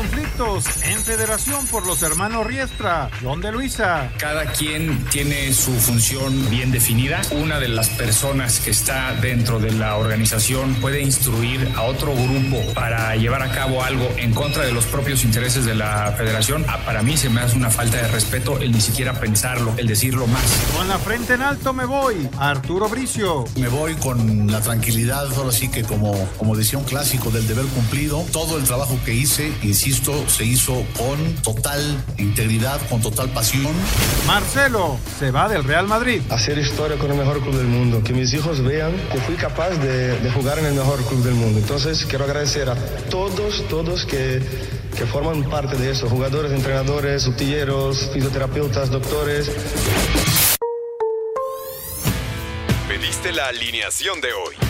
conflictos, en Federación por los Hermanos Riestra, John de Luisa. Cada quien tiene su función bien definida. Una de las personas que está dentro de la organización puede instruir a otro grupo para llevar a cabo algo en contra de los propios intereses de la federación. Ah, Para mí se me hace una falta de respeto el ni siquiera pensarlo, el decirlo más. Con la frente en alto me voy, Arturo Bricio. Me voy con la tranquilidad, ahora sí que como, como decía un clásico del deber cumplido, todo el trabajo que hice, insisto, se hizo con total integridad, con total pasión. Marcelo se va del Real Madrid. Hacer historia con el mejor club del mundo, que mis hijos vean que fui capaz de, de jugar en el mejor club del mundo. Entonces quiero agradecer a todos, todos que, que forman parte de eso, jugadores, entrenadores, utilleros, fisioterapeutas, doctores. Pediste la alineación de hoy.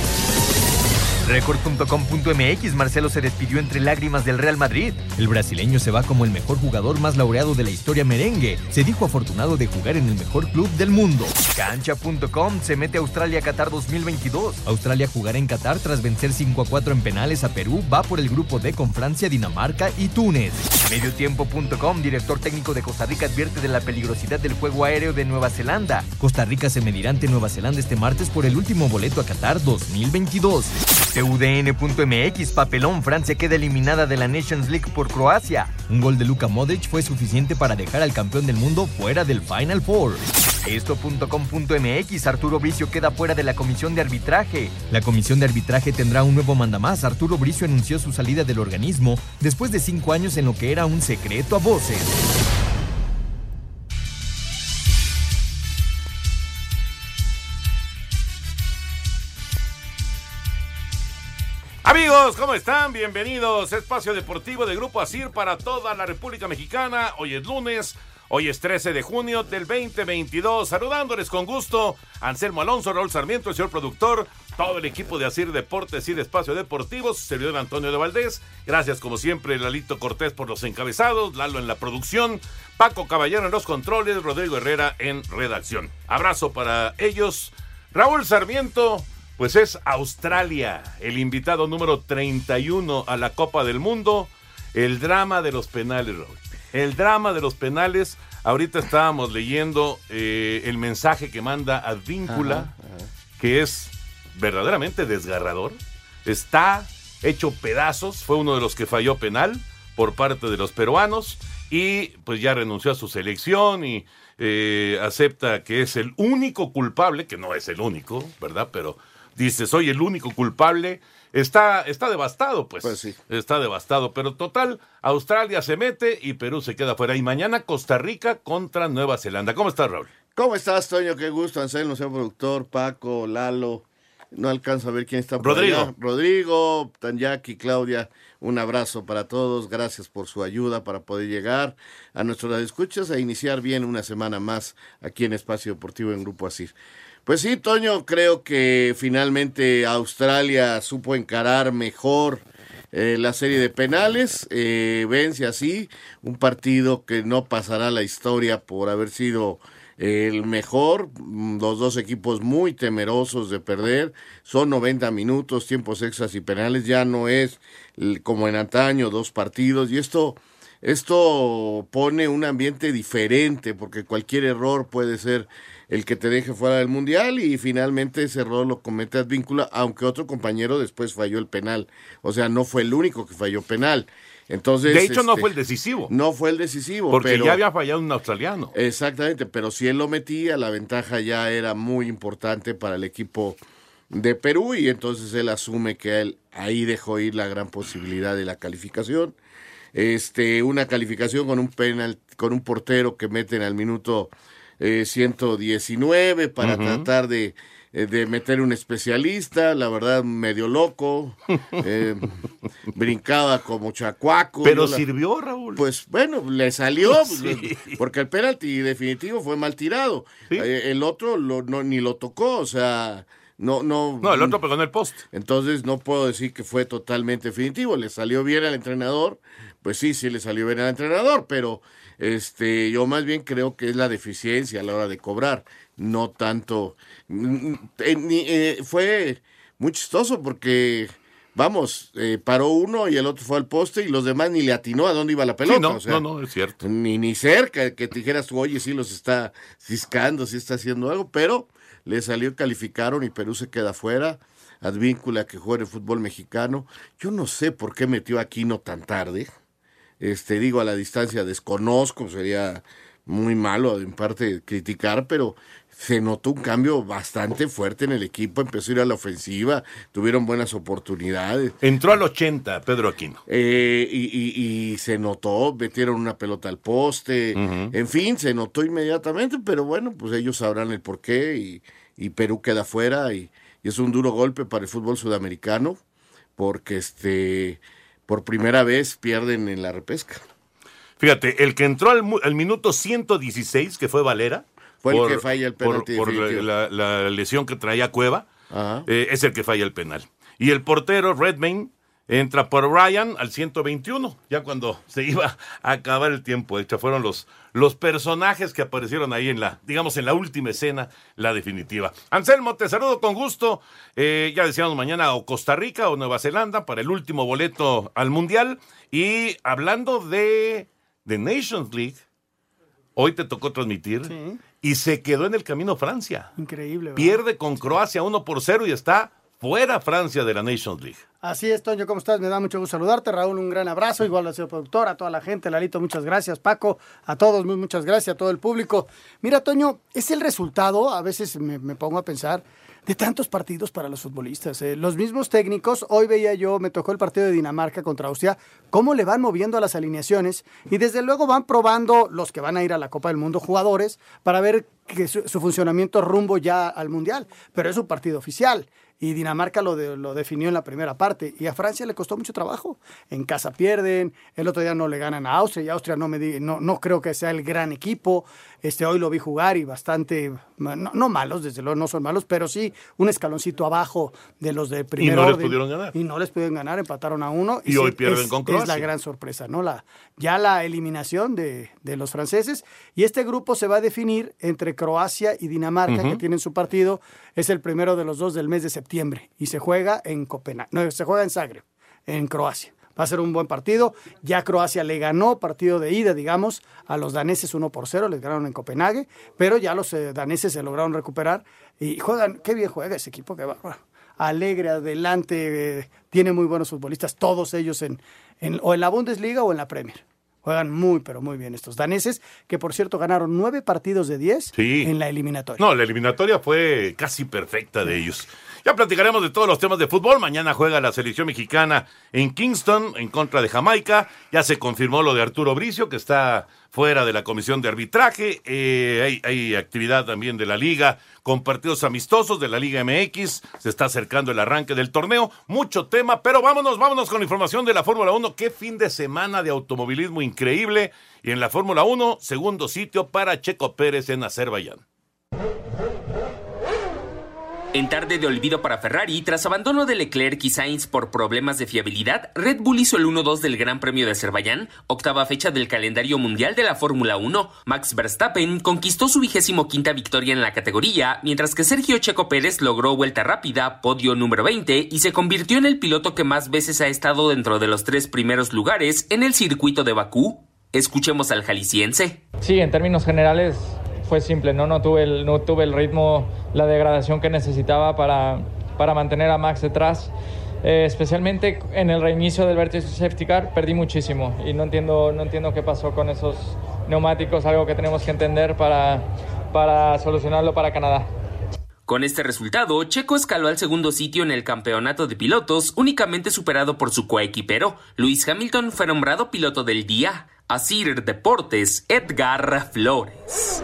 Record.com.mx Marcelo se despidió entre lágrimas del Real Madrid. El brasileño se va como el mejor jugador más laureado de la historia merengue. Se dijo afortunado de jugar en el mejor club del mundo. Cancha.com se mete a Australia a Qatar 2022. Australia jugará en Qatar tras vencer 5 a 4 en penales a Perú. Va por el grupo D con Francia, Dinamarca y Túnez. Mediotiempo.com director técnico de Costa Rica advierte de la peligrosidad del juego aéreo de Nueva Zelanda. Costa Rica se medirá ante Nueva Zelanda este martes por el último boleto a Qatar 2022. TUDN.mx, papelón, Francia queda eliminada de la Nations League por Croacia. Un gol de Luka Modric fue suficiente para dejar al campeón del mundo fuera del Final Four. Esto.com.mx, Arturo Bricio queda fuera de la comisión de arbitraje. La comisión de arbitraje tendrá un nuevo mandamás. Arturo Bricio anunció su salida del organismo después de cinco años en lo que era un secreto a voces. Amigos, ¿cómo están? Bienvenidos Espacio Deportivo de Grupo Asir para toda la República Mexicana. Hoy es lunes, hoy es 13 de junio del 2022. Saludándoles con gusto, Anselmo Alonso, Raúl Sarmiento, el señor productor, todo el equipo de Asir Deportes y de Espacio Deportivo, servidor Antonio de Valdés. Gracias, como siempre, Lalito Cortés por los encabezados, Lalo en la producción, Paco Caballero en los controles, Rodrigo Herrera en redacción. Abrazo para ellos. Raúl Sarmiento, pues es Australia, el invitado número 31 a la Copa del Mundo. El drama de los penales, Raúl. El drama de los penales. Ahorita estábamos leyendo eh, el mensaje que manda Advíncula, que es verdaderamente desgarrador. Está hecho pedazos. Fue uno de los que falló penal por parte de los peruanos. Y pues ya renunció a su selección y eh, acepta que es el único culpable, que no es el único, ¿verdad? Pero dice, soy el único culpable. Está, está devastado, pues. Pues sí. Está devastado. Pero total, Australia se mete y Perú se queda fuera. Y mañana Costa Rica contra Nueva Zelanda. ¿Cómo estás, Raúl? ¿Cómo estás, Toño? Qué gusto, Anselmo, señor productor, Paco, Lalo. No alcanzo a ver quién está por Rodrigo. allá. Rodrigo, Tanyaki, Claudia, un abrazo para todos. Gracias por su ayuda para poder llegar a nuestros escuchas e iniciar bien una semana más aquí en Espacio Deportivo en Grupo Asir. Pues sí, Toño, creo que finalmente Australia supo encarar mejor eh, la serie de penales, eh, vence así un partido que no pasará a la historia por haber sido el mejor, mm, los dos equipos muy temerosos de perder, son 90 minutos, tiempos extras y penales, ya no es como en antaño, dos partidos, y esto esto pone un ambiente diferente porque cualquier error puede ser el que te deje fuera del mundial y finalmente ese error lo comete Advíncula, aunque otro compañero después falló el penal. O sea, no fue el único que falló penal. Entonces, de hecho, no este, fue el decisivo. No fue el decisivo. Porque pero, ya había fallado un australiano. Exactamente, pero si él lo metía, la ventaja ya era muy importante para el equipo de Perú y entonces él asume que él ahí dejó ir la gran posibilidad de la calificación. Este, una calificación con un penal, con un portero que meten al minuto eh, 119 para tratar de, eh, de meter un especialista, la verdad medio loco, eh, brincaba como chacuaco. Pero sirvió, Raúl. Pues bueno, le salió, Sí. porque el penalti definitivo fue mal tirado. Eh, el otro lo, no, ni lo tocó, o sea, no, no. No, el otro pegó en el poste. Entonces no puedo decir que fue totalmente definitivo. Le salió bien al entrenador, pues sí, sí le salió bien al entrenador, pero este, yo más bien creo que es la deficiencia a la hora de cobrar, no tanto. eh, eh, fue muy chistoso porque. Vamos, eh, paró uno y el otro fue al poste y los demás ni le atinó a dónde iba la pelota. Sí, no, o sea, no, no, es cierto. Ni, ni cerca que te dijeras tú, oye, sí los está ciscando, sí está haciendo algo, pero le salió, calificaron y Perú se queda fuera. Advíncula que juega en el fútbol mexicano. Yo no sé por qué metió a Aquino tan tarde. Este, digo, a la distancia desconozco, sería muy malo en parte criticar, pero se notó un cambio bastante fuerte en el equipo, empezó a ir a la ofensiva, tuvieron buenas oportunidades. Entró al 80, Pedro Aquino. Eh, y, y- y se notó, metieron una pelota al poste, en fin, se notó inmediatamente, pero bueno, pues ellos sabrán el porqué y, y Perú queda fuera y, y es un duro golpe para el fútbol sudamericano porque este por primera vez pierden en la repesca. Fíjate, el que entró al, al minuto 116, que fue Valera. Fue el que falla el penalti Por, la, la lesión que traía Cueva, eh, es el que falla el penal. Y el portero, Redmayne, entra por Ryan al 121, ya cuando se iba a acabar el tiempo. Hecho, fueron los, los personajes que aparecieron ahí en la, digamos, en la última escena, la definitiva. Anselmo, te saludo con gusto. Eh, ya decíamos mañana o Costa Rica o Nueva Zelanda para el último boleto al Mundial. Y hablando de, de Nations League, hoy te tocó transmitir y se quedó en el camino Francia. Increíble. ¿verdad? Pierde con Croacia 1 por 0 y está fuera Francia de la Nations League. Así es, Toño, ¿cómo estás? Me da mucho gusto saludarte. Raúl, un gran abrazo. Igual al señor productor, a toda la gente. Lalito, muchas gracias. Paco, a todos, muchas gracias, a todo el público. Mira, Toño, es el resultado, a veces me, me pongo a pensar, de tantos partidos para los futbolistas. eh. Los mismos técnicos, hoy veía yo, me tocó el partido de Dinamarca contra Austria, cómo le van moviendo a las alineaciones y desde luego van probando los que van a ir a la Copa del Mundo jugadores para ver que su, su funcionamiento rumbo ya al Mundial. Pero es un partido oficial y Dinamarca lo, de- lo definió en la primera parte y a Francia le costó mucho trabajo. En casa pierden, el otro día no le ganan a Austria y Austria no, me di- no, no creo que sea el gran equipo. Este, hoy lo vi jugar y bastante, no, no malos, desde luego no son malos, pero sí un escaloncito abajo de los de primer no les pudieron ganar. Y no les pudieron ganar, empataron a uno. Y hoy sí, pierden es- con Es Croacia. la gran sorpresa, ¿no? La, ya la eliminación de, de los franceses. Y este grupo se va a definir entre Croacia y Dinamarca, que tienen su partido. Es el primero de los dos del mes de septiembre. Y se juega en Copenhague. No, se juega en Zagreb, en Croacia. Va a ser un buen partido. Ya Croacia le ganó partido de ida, digamos, a los daneses 1 por 0, les ganaron en Copenhague, pero ya los eh, daneses se lograron recuperar y juegan, qué bien juega ese equipo, qué bárbaro. Alegre, adelante, eh, tiene muy buenos futbolistas, todos ellos en, en- o en la Bundesliga o en la Premier. Juegan muy, pero muy bien estos daneses, que por cierto ganaron nueve partidos de 10 Sí. en la eliminatoria. No, la eliminatoria fue casi perfecta de ellos. Ya platicaremos de todos los temas de fútbol. Mañana juega la selección mexicana en Kingston en contra de Jamaica. Ya se confirmó lo de Arturo Bricio, que está fuera de la comisión de arbitraje. Eh, hay, hay actividad también de la liga con partidos amistosos de la Liga MX. Se está acercando el arranque del torneo. Mucho tema, pero vámonos, vámonos con la información de la Fórmula 1. Qué fin de semana de automovilismo increíble. Y en la Fórmula 1, segundo sitio para Checo Pérez en Azerbaiyán. En tarde de olvido para Ferrari, tras abandono de Leclerc y Sainz por problemas de fiabilidad, Red Bull hizo el 1-2 del Gran Premio de Azerbaiyán, octava fecha del calendario mundial de la Fórmula 1. Max Verstappen conquistó su vigésimo quinta victoria en la categoría, mientras que Sergio Checo Pérez logró vuelta rápida, podio número 20, y se convirtió en el piloto que más veces ha estado dentro de los tres primeros lugares en el circuito de Bakú. Escuchemos al jalisciense. Sí, en términos generales fue simple, ¿no? No tuve el, no tuve el ritmo, la degradación que necesitaba para, para mantener a Max detrás. Eh, especialmente en el reinicio del vértice safety car perdí muchísimo y no entiendo, no entiendo qué pasó con esos neumáticos, algo que tenemos que entender para, para solucionarlo para Canadá. Con este resultado, Checo escaló al segundo sitio en el campeonato de pilotos, únicamente superado por su coequipero. Luis Hamilton fue nombrado piloto del día. Asir Deportes, Edgar Flores.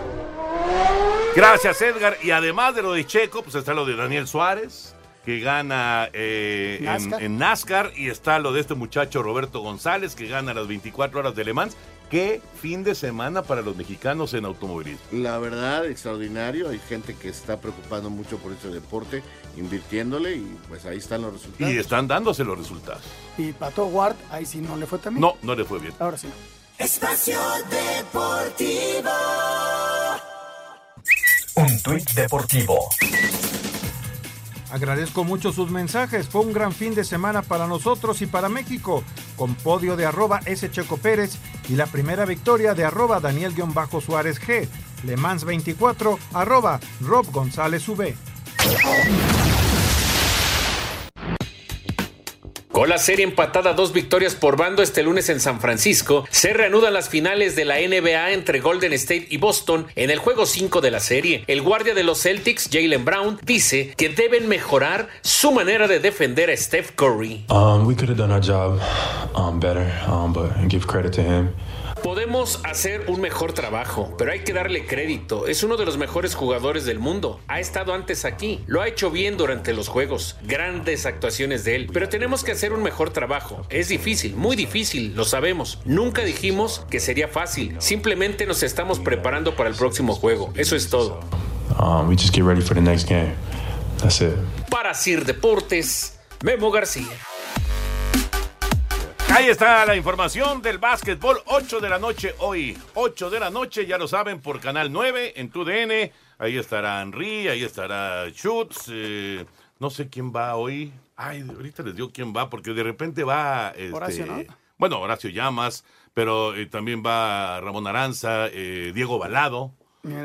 Gracias, Edgar. Y además de lo de Checo, pues está lo de Daniel Suárez, que gana eh, NASCAR. En, en NASCAR, y está lo de este muchacho Roberto González, que gana las 24 horas de Le Mans. Qué fin de semana para los mexicanos en automovilismo. La verdad, extraordinario. Hay gente que se está preocupando mucho por este deporte, invirtiéndole y pues ahí están los resultados. Y están dándose los resultados. Y Pato Ward, ahí sí no le fue también. No, no le fue bien. Ahora sí. Espacio Deportivo. Un tuit deportivo. Agradezco mucho sus mensajes. Fue un gran fin de semana para nosotros y para México, con podio de arroba S. Checo Pérez y la primera victoria de arroba Daniel-Suárez G. Le Mans 24, arroba Rob González V. Con la serie empatada dos victorias por bando este lunes en San Francisco, se reanudan las finales de la NBA entre Golden State y Boston en el juego 5 de la serie. El guardia de los Celtics, Jalen Brown, dice que deben mejorar su manera de defender a Steph Curry. Um, we could have done our job um, better, um, but give credit to him. Podemos hacer un mejor trabajo, pero hay que darle crédito. Es uno de los mejores jugadores del mundo. Ha estado antes aquí. Lo ha hecho bien durante los juegos. Grandes actuaciones de él. Pero tenemos que hacer un mejor trabajo. Es difícil, muy difícil, lo sabemos. Nunca dijimos que sería fácil. Simplemente nos estamos preparando para el próximo juego. Eso es todo. Um, we just get ready for the next game. That's it. Para Sir Deportes, Memo García. Ahí está la información del básquetbol, 8 de la noche hoy, 8 de la noche, ya lo saben, por Canal 9 en TUDN, ahí estará Henry, ahí estará Schutz, eh, no sé quién va hoy, ay, ahorita les digo quién va, porque de repente va... Este, Horacio, ¿no? Bueno, Horacio Llamas, pero eh, también va Ramón Aranza, eh, Diego Balado,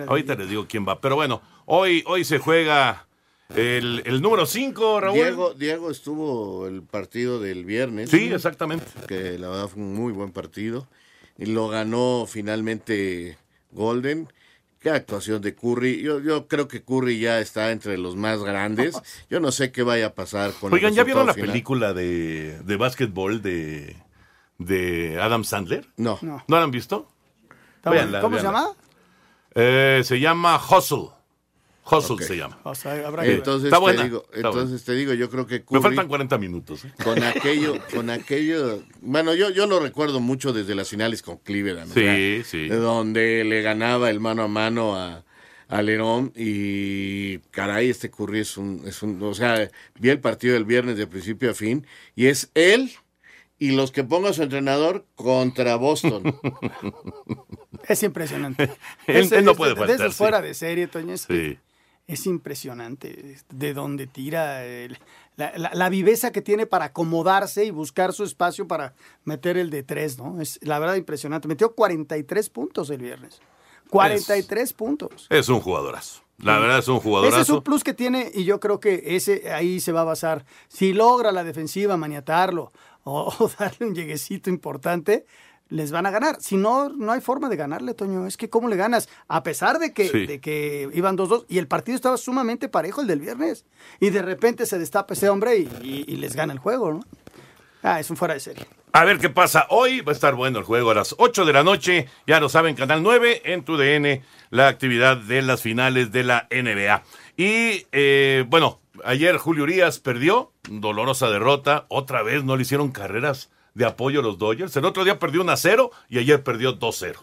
ahorita les digo quién va, pero bueno, hoy, hoy se juega el, el número 5, Raúl. Diego, Diego estuvo el partido del viernes. Sí, exactamente. Que la verdad fue un muy buen partido. Y lo ganó finalmente Golden. Qué actuación de Curry. Yo, yo creo que Curry ya está entre los más grandes. Yo no sé qué vaya a pasar con Oigan, el ¿ya vieron la final. película de, de básquetbol de, de Adam Sandler? No. No. ¿No la han visto? Véanla. ¿Cómo se llama? Eh, se llama Hustle. Hustle se llama. O sea, habrá que ver. Entonces, Está te buena, digo, está entonces te digo, yo creo que Me faltan 40 minutos. ¿eh? con aquello, con aquello, bueno, yo, yo lo recuerdo mucho desde las finales con Cleveland, Sí, sí. de donde le ganaba el mano a mano a, a Lerón y caray, este Curry es un, es un, o sea, vi el partido del viernes de principio a fin y es él y los que ponga su entrenador contra Boston. Es impresionante. Él- Ese- él no puede de faltar, sí. fuera de serie, Toño. Es, Sí. Es impresionante de dónde tira, el- la, la- la viveza que tiene para acomodarse y buscar su espacio para meter el de tres, ¿no? Es la verdad impresionante. Metió 43 puntos el viernes. 43 puntos. Es un jugadorazo. La verdad es un jugadorazo. Ese es un plus que tiene y yo creo que ese ahí se va a basar. Si logra la defensiva maniatarlo o, o darle un lleguecito importante, les van a ganar. Si no, no hay forma de ganarle, Toño. Es que ¿cómo le ganas? A pesar de que, Sí. de que iban 2-2 y el partido estaba sumamente parejo el del viernes. Y de repente se destapa ese hombre y, y- y les gana el juego, ¿no? Ah, es un fuera de serie. A ver qué pasa hoy. Va a estar bueno el juego a las 8 de la noche. Ya lo saben, Canal 9 en tu DN, la actividad de las finales de la NBA. Y eh, bueno, ayer Julio Urias perdió, dolorosa derrota. Otra vez no le hicieron carreras de apoyo a los Dodgers. El otro día perdió 1 a 0 y ayer perdió 2-0.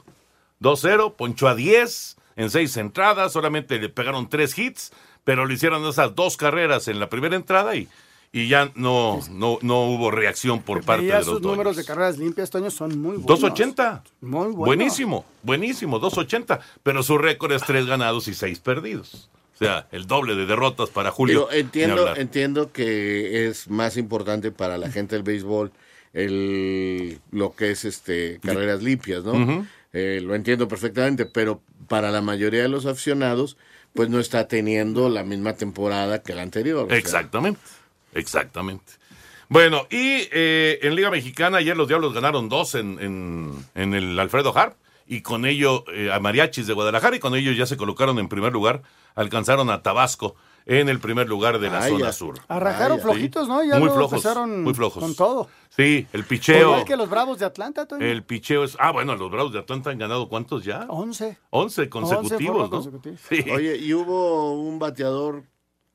2-0, ponchó a 10 en 6 entradas, solamente le pegaron 3 hits, pero le hicieron esas dos carreras en la primera entrada y, y ya no, no, no hubo reacción por parte de los sus números de Dodgers. carreras limpias, Toño, son muy buenos. 280. Muy bueno. Buenísimo, buenísimo, 280. Pero su récord es 3 ganados y 6 perdidos. O sea, el doble de derrotas para Julio. Ni entiendo, entiendo que es más importante para la gente del béisbol el, lo que es este carreras limpias, ¿no? Eh, lo entiendo perfectamente, pero para la mayoría de los aficionados, pues no está teniendo la misma temporada que la anterior. sea, Exactamente, exactamente. Bueno, y eh, en Liga Mexicana ayer los Diablos ganaron dos en, en, en el Alfredo Harp y con ello eh, a Mariachis de Guadalajara y con ello ya se colocaron en primer lugar, alcanzaron a Tabasco en el primer lugar de la Ay, zona ya. sur. Arrancaron Ay, flojitos, ¿no? Ya muy flojos, empezaron muy flojos. con todo. Sí, el picheo. Igual que los Bravos de Atlanta, Toño. El picheo es. Ah, bueno, los Bravos de Atlanta han ganado ¿cuántos ya? 11. 11 consecutivos, fueron ¿no? consecutivos. Sí. Oye, y hubo un bateador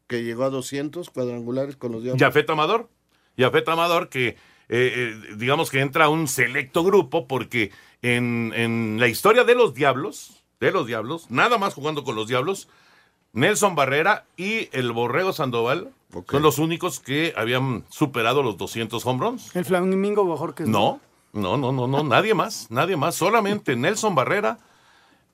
que llegó a 200 cuadrangulares con los Diablos. Jafet Amador. Jafet Amador que, eh, eh, digamos que entra a un selecto grupo porque en, en la historia de los Diablos, de los Diablos, nada más jugando con los Diablos, Nelson Barrera y el Borrego Sandoval son los únicos que habían superado los 200 home runs. El Flamingo Bojorquez. No, no, no, no, no, nadie más, nadie más, solamente Nelson Barrera,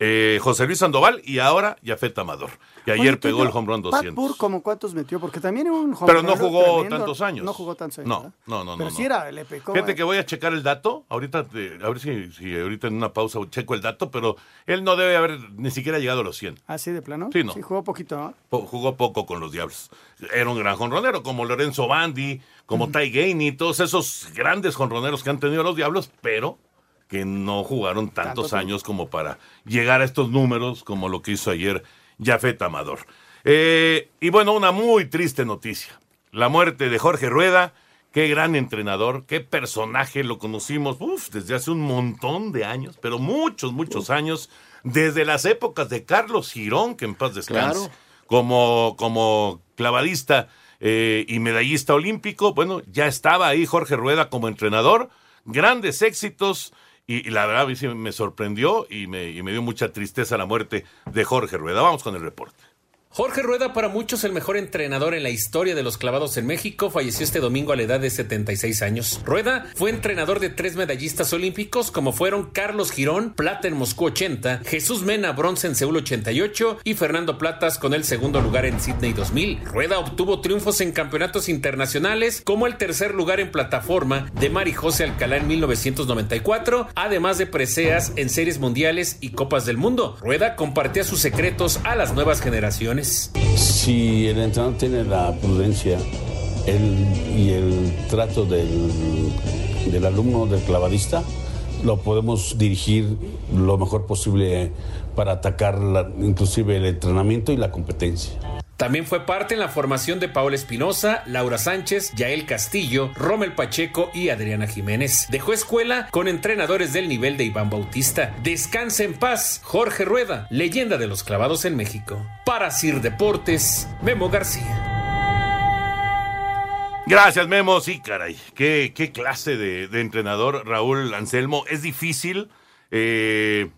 eh, José Luis Sandoval y ahora Jafet Amador, que ayer Oye, pegó el home run Pat 200. Burr, ¿como cuántos metió? Porque también era un Pero no jugó tremendo. tantos años. No jugó tantos años. No, ¿verdad? no, no. Pero no, sí no. era, le pecó. Fíjate eh. que voy a checar el dato. Ahorita, a ver si, si ahorita en una pausa checo el dato, pero él no debe haber ni siquiera llegado a los 100. ¿Así de plano? Sí, no. Sí, jugó poquito, ¿no? Po- Jugó poco con los Diablos. Era un gran jonronero, como Lorenzo Bandi, como Ty Gainey, todos esos grandes jonroneros que han tenido los Diablos, pero que no jugaron tantos Tanto años como para llegar a estos números como lo que hizo ayer Jafet Amador. Eh, y bueno, una muy triste noticia. La muerte de Jorge Rueda. Qué gran entrenador, qué personaje, lo conocimos uf, desde hace un montón de años, pero muchos, muchos años, desde las épocas de Carlos Girón, que en paz descanse, Claro. como, como clavadista eh, y medallista olímpico. Bueno, ya estaba ahí Jorge Rueda como entrenador, grandes éxitos. Y, la verdad me sorprendió y me, y me dio mucha tristeza la muerte de Jorge Rueda. Vamos con el reporte. Jorge Rueda, para muchos el mejor entrenador en la historia de los clavados en México, falleció este domingo a la edad de 76 años. Rueda fue entrenador de tres medallistas olímpicos como fueron Carlos Girón, plata en Moscú 80, Jesús Mena, bronce en Seúl 88 y Fernando Platas con el segundo lugar en Sydney 2000. Rueda obtuvo triunfos en campeonatos internacionales como el tercer lugar en plataforma de Mari José Alcalá en 1994, además de preseas en series mundiales y copas del mundo. Rueda compartía sus secretos a las nuevas generaciones. Si el entrenador tiene la prudencia y el trato del, alumno, del clavadista, lo podemos dirigir lo mejor posible para atacar inclusive el entrenamiento y la competencia. También fue parte en la formación de Paola Espinosa, Laura Sánchez, Yael Castillo, Rommel Pacheco y Adriana Jiménez. Dejó escuela con entrenadores del nivel de Iván Bautista. Descansa en paz, Jorge Rueda, leyenda de los clavados en México. Para Sir Deportes, Memo García. Gracias, Memo. Sí, caray. Qué, clase de, de entrenador, Raúl Anselmo. Es difícil, eh,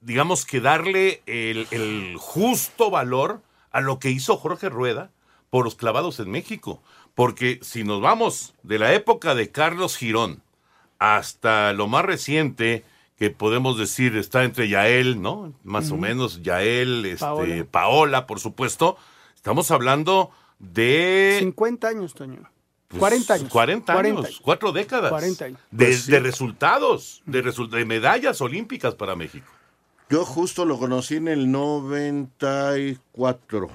digamos que darle el, el justo valor a lo que hizo Jorge Rueda por los clavados en México. Porque si nos vamos de la época de Carlos Girón hasta lo más reciente, que podemos decir está entre Yael, ¿no? Más o menos Yael, este, Paola. Paola, por supuesto. Estamos hablando de 50 años, Toño. pues, 40 años. 40 años, 40 años. cuatro décadas. 40 años. De, Pues sí. de resultados, de, resu- de medallas olímpicas para México. Yo justo lo conocí en el 94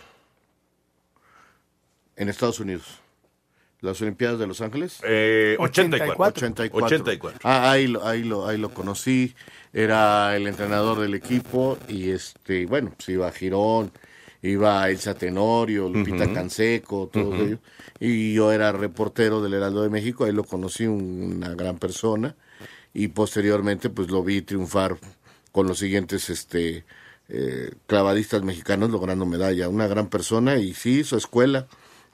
en Estados Unidos. Las Olimpiadas de Los Ángeles. Eh, 84. 84. 84. Ah, ahí lo, ahí lo, ahí lo conocí. Era el entrenador del equipo y este, bueno, pues iba Girón, iba Elsa Tenorio, Lupita. Canseco, todos ellos. Y yo era reportero del Heraldo de México, ahí lo conocí, un- una gran persona. Y posteriormente, pues lo vi triunfar con los siguientes este, eh, clavadistas mexicanos logrando medalla. Una gran persona y sí hizo escuela,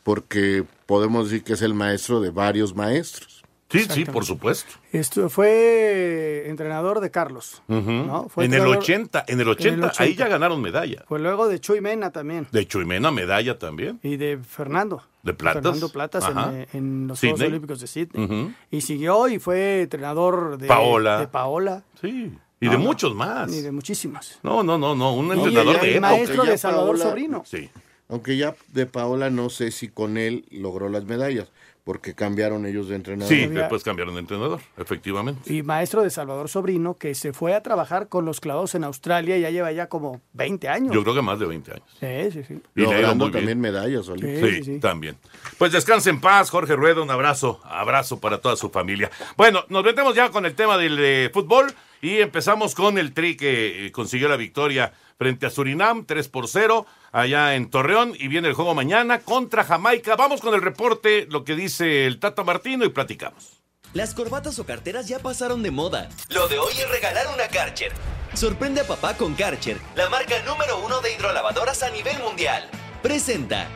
porque podemos decir que es el maestro de varios maestros. Sí, sí, por supuesto. Esto fue entrenador de Carlos. Ujú. ¿no? Fue En el entrenador- 80, en el 80, ahí 80. ya ganaron medalla. Fue luego de Chuy Mena también. De Chuimena, medalla también. Y de Fernando. De Platas. Fernando Platas en, eh, en los Juegos Sydney. Olímpicos de Sydney. Y siguió y fue entrenador de Paola. De Paola. Sí. Y No, de muchos más. Y de muchísimos. No, no, no, no. Un entrenador y de el época. maestro de Salvador Paola- Sobrino. Sí. aunque ya de Paola no sé si con él logró las medallas, porque cambiaron ellos de entrenador. Sí, después cambiaron de entrenador, efectivamente. Y maestro de Salvador Sobrino, que se fue a trabajar con los clavados en Australia y ya lleva ya como 20 años. Yo creo que más de 20 años. Sí, sí, sí. Y Logrando también medallas, Sí, olímpicas. también. Pues descanse en paz, Jorge Rueda, un abrazo, abrazo para toda su familia. Bueno, nos metemos ya con el tema del eh, fútbol y empezamos con el Tri que eh, consiguió la victoria frente a Surinam, 3 por 0, allá en Torreón, y viene el juego mañana contra Jamaica. Vamos con el reporte, lo que dice el Tata Martino y platicamos. Las corbatas o carteras ya pasaron de moda. Lo de hoy es regalar una Karcher. Sorprende a papá con Karcher, la marca número uno de hidrolavadoras a nivel mundial. Presenta.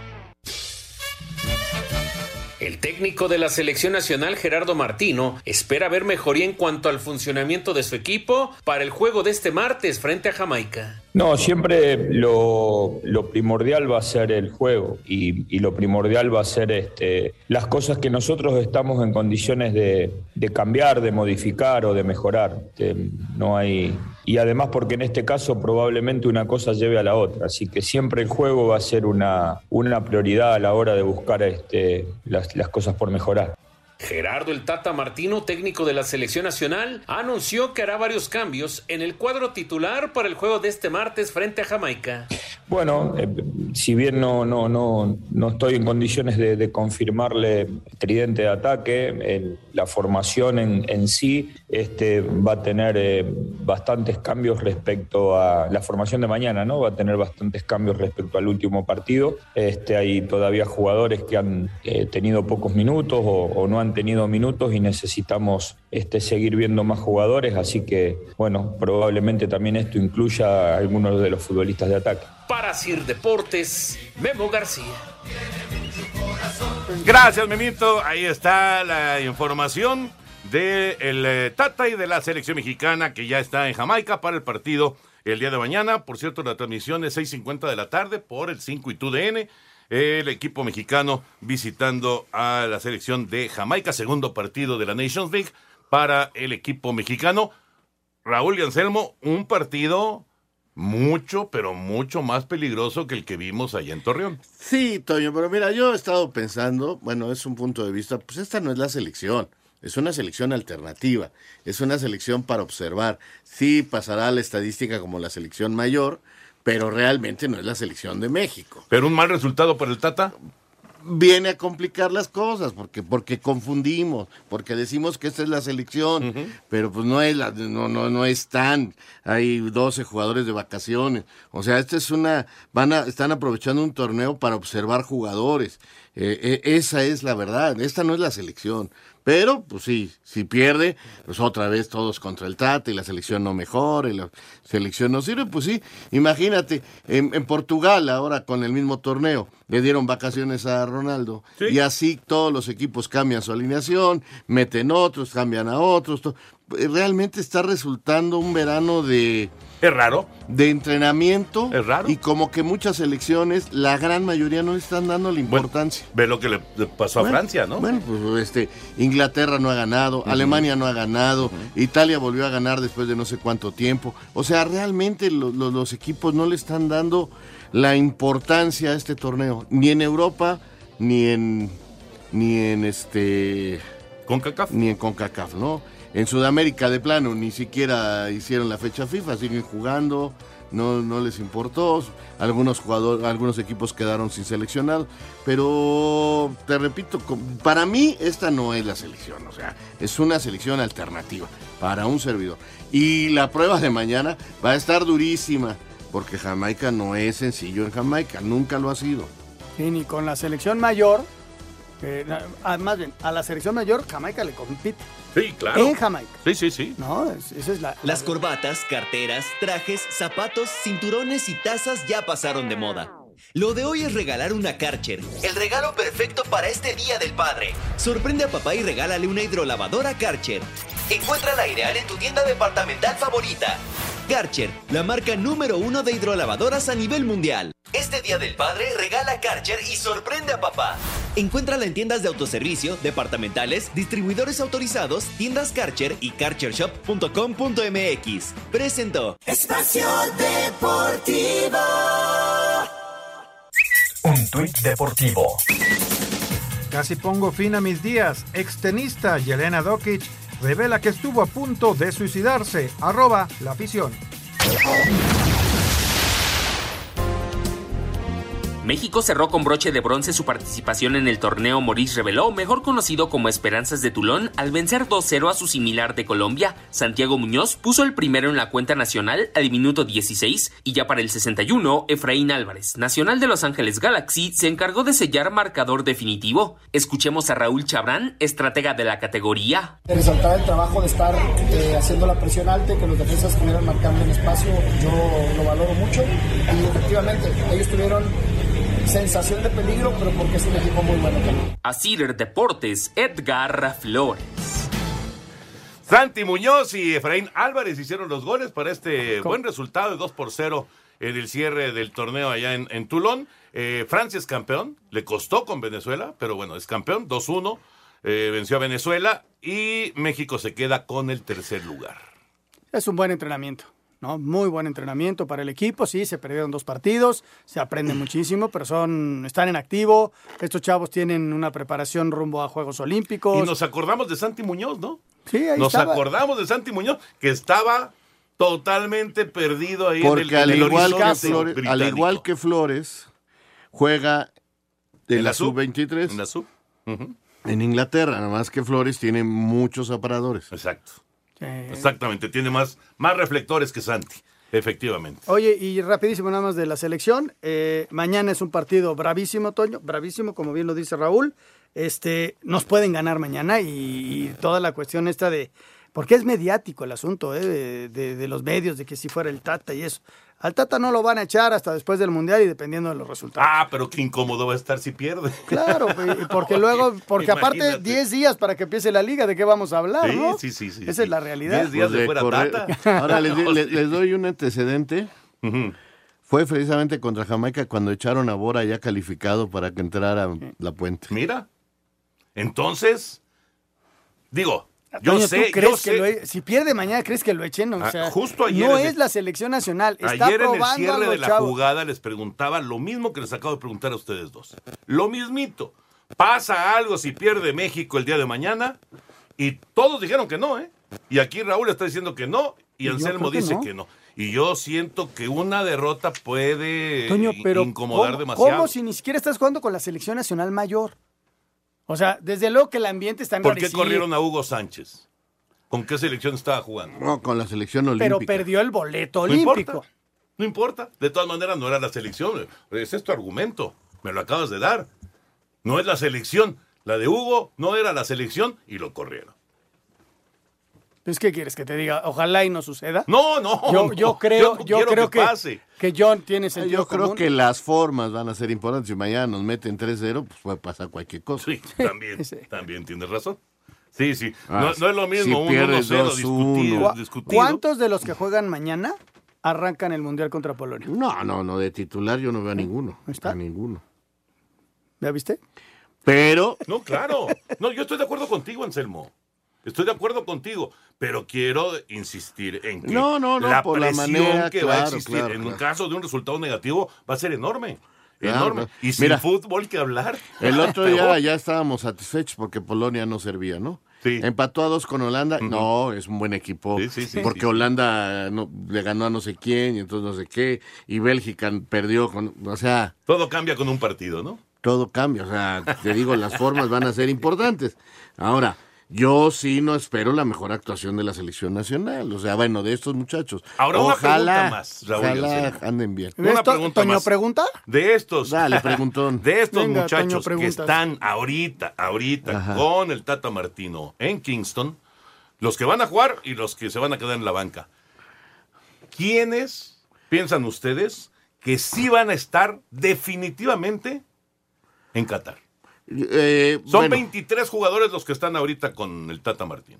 El técnico de la selección nacional, Gerardo Martino, espera ver mejoría en cuanto al funcionamiento de su equipo para el juego de este martes frente a Jamaica. No, siempre lo, lo primordial va a ser el juego y, lo primordial va a ser este, las cosas que nosotros estamos en condiciones de, de cambiar, de modificar o de mejorar. Este, no hay, y además porque en este caso probablemente una cosa lleve a la otra, así que siempre el juego va a ser una, una prioridad a la hora de buscar este, las, las cosas por mejorar. Gerardo el Tata Martino, técnico de la selección nacional, anunció que hará varios cambios en el cuadro titular para el juego de este martes frente a Jamaica. Bueno, eh, si bien no, no, no, no estoy en condiciones de, de confirmarle tridente de ataque, la formación en, en sí este, va a tener eh, bastantes cambios respecto a la formación de mañana, ¿no? Va a tener bastantes cambios respecto al último partido. Este, hay todavía jugadores que han eh, tenido pocos minutos o, o no han tenido minutos y necesitamos este, seguir viendo más jugadores, así que, bueno, probablemente también esto incluya a algunos de los futbolistas de ataque. Para Sir Deportes, Memo García. Gracias, Memito. Ahí está la información del eh, Tata y de la selección mexicana que ya está en Jamaica para el partido el día de mañana. Por cierto, la transmisión es 6.50 de la tarde por el 5 y 2DN. El equipo mexicano visitando a la selección de Jamaica, segundo partido de la Nations League para el equipo mexicano. Raúl y Anselmo, un partido mucho, pero mucho más peligroso que el que vimos allá en Torreón. Sí, Toño, pero mira, yo he estado pensando, bueno, es un punto de vista, pues esta no es la selección, es una selección alternativa, es una selección para observar. Sí pasará la estadística como la selección mayor, pero realmente no es la selección de México. Pero un mal resultado para el Tata. Viene a complicar las cosas porque porque confundimos, porque decimos que esta es la selección, pero pues no es la no no no es tan hay 12 jugadores de vacaciones. O sea, esta es una van a están aprovechando un torneo para observar jugadores. Eh, eh, esa es la verdad, esta no es la selección. Pero, pues sí, si pierde, pues otra vez todos contra el Tata y la selección no mejora y la selección no sirve, pues sí, imagínate, en, en Portugal ahora con el mismo torneo le dieron vacaciones a Ronaldo y así todos los equipos cambian su alineación, meten otros, cambian a otros, realmente está resultando un verano de... Es raro. De entrenamiento. Es raro. Y como que muchas selecciones, la gran mayoría no le están dando la importancia. Ve lo que le pasó a Bueno, Francia, ¿no? Bueno, pues este, Inglaterra no ha ganado. Alemania no ha ganado, Italia volvió a ganar después de no sé cuánto tiempo. O sea, realmente lo- lo- los equipos no le están dando la importancia a este torneo, ni en Europa, ni en ni en este CONCACAF. Ni en CONCACAF, ¿no? En Sudamérica de plano ni siquiera hicieron la fecha FIFA, siguen jugando, no, no les importó. Algunos jugadores, algunos equipos quedaron sin seleccionado, pero te repito, para mí esta no es la selección, o sea, es una selección alternativa para un servidor. Y la prueba de mañana va a estar durísima, porque Jamaica no es sencillo en Jamaica, nunca lo ha sido. Sí, ni con la selección mayor, na- ah, más bien, a la selección mayor Jamaica le compite. Sí, claro. En Jamaica. Sí, sí, sí. No, es- esa es la... Las corbatas, carteras, trajes, zapatos, cinturones y tazas ya pasaron de moda. Lo de hoy es regalar una Karcher, el regalo perfecto para este Día del Padre. Sorprende a papá y regálale una hidrolavadora Karcher. Encuentra la ideal en tu tienda departamental favorita. Karcher, la marca número uno de hidrolavadoras a nivel mundial. Este Día del Padre regala Karcher y sorprende a papá. Encuéntrala en tiendas de autoservicio, departamentales, distribuidores autorizados, tiendas Karcher y karchershop.com.mx. Presentó. Espacio Deportivo. Tuit deportivo. Casi pongo fin a mis días. Extenista Yelena Dokic revela que estuvo a punto de suicidarse. Arroba la afición. México cerró con broche de bronce su participación en el torneo Maurice Reveló, mejor conocido como Esperanzas de Tulón, al vencer 2-0 a su similar de Colombia. Santiago Muñoz puso el primero en la cuenta nacional al minuto 16 y ya para el 61, Efraín Álvarez, nacional de Los Ángeles Galaxy, se encargó de sellar marcador definitivo. Escuchemos a Raúl Chabrán, estratega de la categoría. Resaltar el trabajo de estar eh, haciendo la presión alta, que los defensas estuvieran marcando el espacio, yo lo valoro mucho y efectivamente ellos tuvieron sensación de peligro, pero porque es un equipo muy bueno también. Asir Deportes, Edgar Flores. Santi Muñoz y Efraín Álvarez hicieron los goles para este buen resultado de 2 por 0 en el cierre del torneo allá en, en Tulón. Eh, Francia es campeón, le costó con Venezuela, pero bueno, es campeón, 2-1, eh, venció a Venezuela y México se queda con el tercer lugar. Es un buen entrenamiento. ¿No? Muy buen entrenamiento para el equipo, sí, se perdieron dos partidos, se aprende muchísimo, pero son, están en activo, estos chavos tienen una preparación rumbo a Juegos Olímpicos. Y nos acordamos de Santi Muñoz, ¿no? Sí, ahí Nos estaba. acordamos de Santi Muñoz, que estaba totalmente perdido ahí Porque en el, al, en el igual que Flores, al igual que Flores, juega de En la la sub. sub-23 En la sub. En Inglaterra, nada más que Flores tiene muchos aparadores. Exacto. Exactamente, tiene más, más reflectores que Santi, efectivamente. Oye, y rapidísimo nada más de la selección. eh, mañana es un partido bravísimo, Toño, bravísimo, como bien lo dice Raúl. Este, nos pueden ganar mañana y, y toda la cuestión esta de, porque es mediático el asunto eh, de, de- de los medios, de que si fuera el Tata y eso. Al Tata no lo van a echar hasta después del Mundial y dependiendo de los resultados. Ah, pero qué incómodo va a estar si pierde. Claro, porque luego, porque aparte Imagínate. 10 días para que empiece la liga, ¿de qué vamos a hablar, Sí, no? sí, sí, sí, Esa sí. es la realidad. 10 días de fuera correr- Tata. Ahora les, di- les- les doy un antecedente. Fue precisamente contra Jamaica cuando echaron a Bora ya calificado para que entrara la puente. Mira. Entonces, digo, yo Toño, ¿tú sé, crees yo que sé. lo e- si pierde mañana, ¿crees que lo echen? O Ah, sea, justo ayer no es la selección nacional. Está Ayer en el cierre de la chavos. jugada les preguntaba lo mismo que les acabo de preguntar a ustedes dos. Lo mismito. ¿Pasa algo si pierde México el día de mañana? Y todos dijeron que no, ¿eh? Y aquí Raúl está diciendo que no y Anselmo que dice no. que no. Y yo siento que una derrota puede Toño, pero incomodar ¿cómo, demasiado. cómo si ni siquiera estás jugando con la selección nacional mayor? O sea, desde luego que el ambiente está en ¿Por qué corrieron a Hugo Sánchez? ¿Con qué selección estaba jugando? No, con la selección Pero olímpica. perdió el boleto No olímpico. importa. No importa. De todas maneras, no era la selección. Ese es tu argumento. Me lo acabas de dar. No es la selección. La de Hugo no era la selección y lo corrieron. Pues, ¿qué quieres que te diga? Ojalá y no suceda. No, no. Yo, no. yo creo, no yo quiero creo que, pase. Que John tiene sentido Yo creo común. que las formas van a ser importantes. Si mañana nos meten 3-0, pues puede pasar cualquier cosa. Sí, también, también tienes razón. Sí, sí. Ah, no, no es lo mismo si un pierdes 1-0 2-1. discutido, ¿Cu- discutido. ¿Cuántos de los que juegan mañana arrancan el Mundial contra Polonia? No, no, no, de titular yo no veo a ninguno. A ninguno. ¿Ya viste? Pero No, claro. No, yo estoy de acuerdo contigo, Anselmo. Estoy de acuerdo contigo, pero quiero insistir en que No, no, no, la por la presión manera, que va a existir claro, en un caso de un resultado negativo va a ser enorme. Enorme. Y sin Mira, fútbol que hablar. El otro día ya estábamos satisfechos porque Polonia no servía, ¿no? Empató a dos con Holanda. No, es un buen equipo. sí, porque sí. Holanda no- le ganó a no sé quién y entonces no sé qué. Y Bélgica perdió con. O sea, Todo cambia con un partido, ¿no? todo cambia. O sea, te digo, las formas van a ser importantes. Ahora, yo sí no espero la mejor actuación de la selección nacional. O sea, bueno, de estos muchachos. Ahora una ojalá, pregunta más, Raúl Ojalá anden bien. Una ¿Esto- pregunta Toño más. pregunta? De estos. Dale, preguntón. De estos Venga, muchachos que están ahorita, ahorita Ajá. con el Tata Martino en Kingston, los que van a jugar y los que se van a quedar en la banca. ¿Quiénes piensan ustedes que sí van a estar definitivamente en Qatar? Eh, Son bueno. 23 jugadores los que están ahorita con el Tata Martino.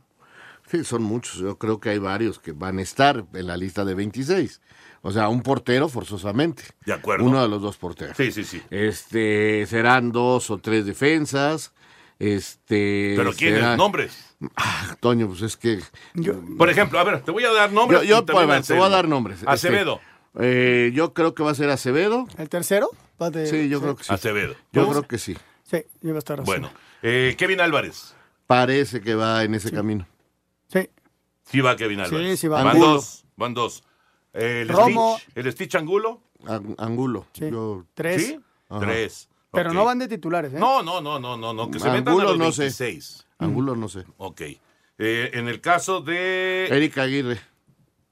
Sí, son muchos. Yo creo que hay varios que van a estar en la lista de 26. O sea, un portero forzosamente. De acuerdo. Uno de los dos porteros. Sí, sí, sí. Este, serán dos o tres defensas. Este. Pero ¿quiénes? será- Nombres. Ah, Toño, pues es que. Por ejemplo, a ver, te voy a dar nombres. Yo, te voy a dar nombres. Este, Acevedo. eh, yo creo que va a ser Acevedo. ¿El tercero? de- Sí, yo creo que sí. Acevedo. Yo creo que sí. Sí, iba a estar así. Bueno, eh, Kevin Álvarez. Parece que va en ese camino. Sí. Sí va Kevin Sí, Álvarez. sí va. Van Angulo. dos. Van dos. El Romo. Stitch, el Stitch Angulo. Ang- Angulo. Sí. Yo- Tres. ¿Sí? Ajá. Tres. Pero Ok. no van de titulares, ¿eh? No, no, no, no, no, no. Que se metan a Angulo los no sé. 26. Angulo no sé. Ok. Eh, en el caso de Erika Aguirre.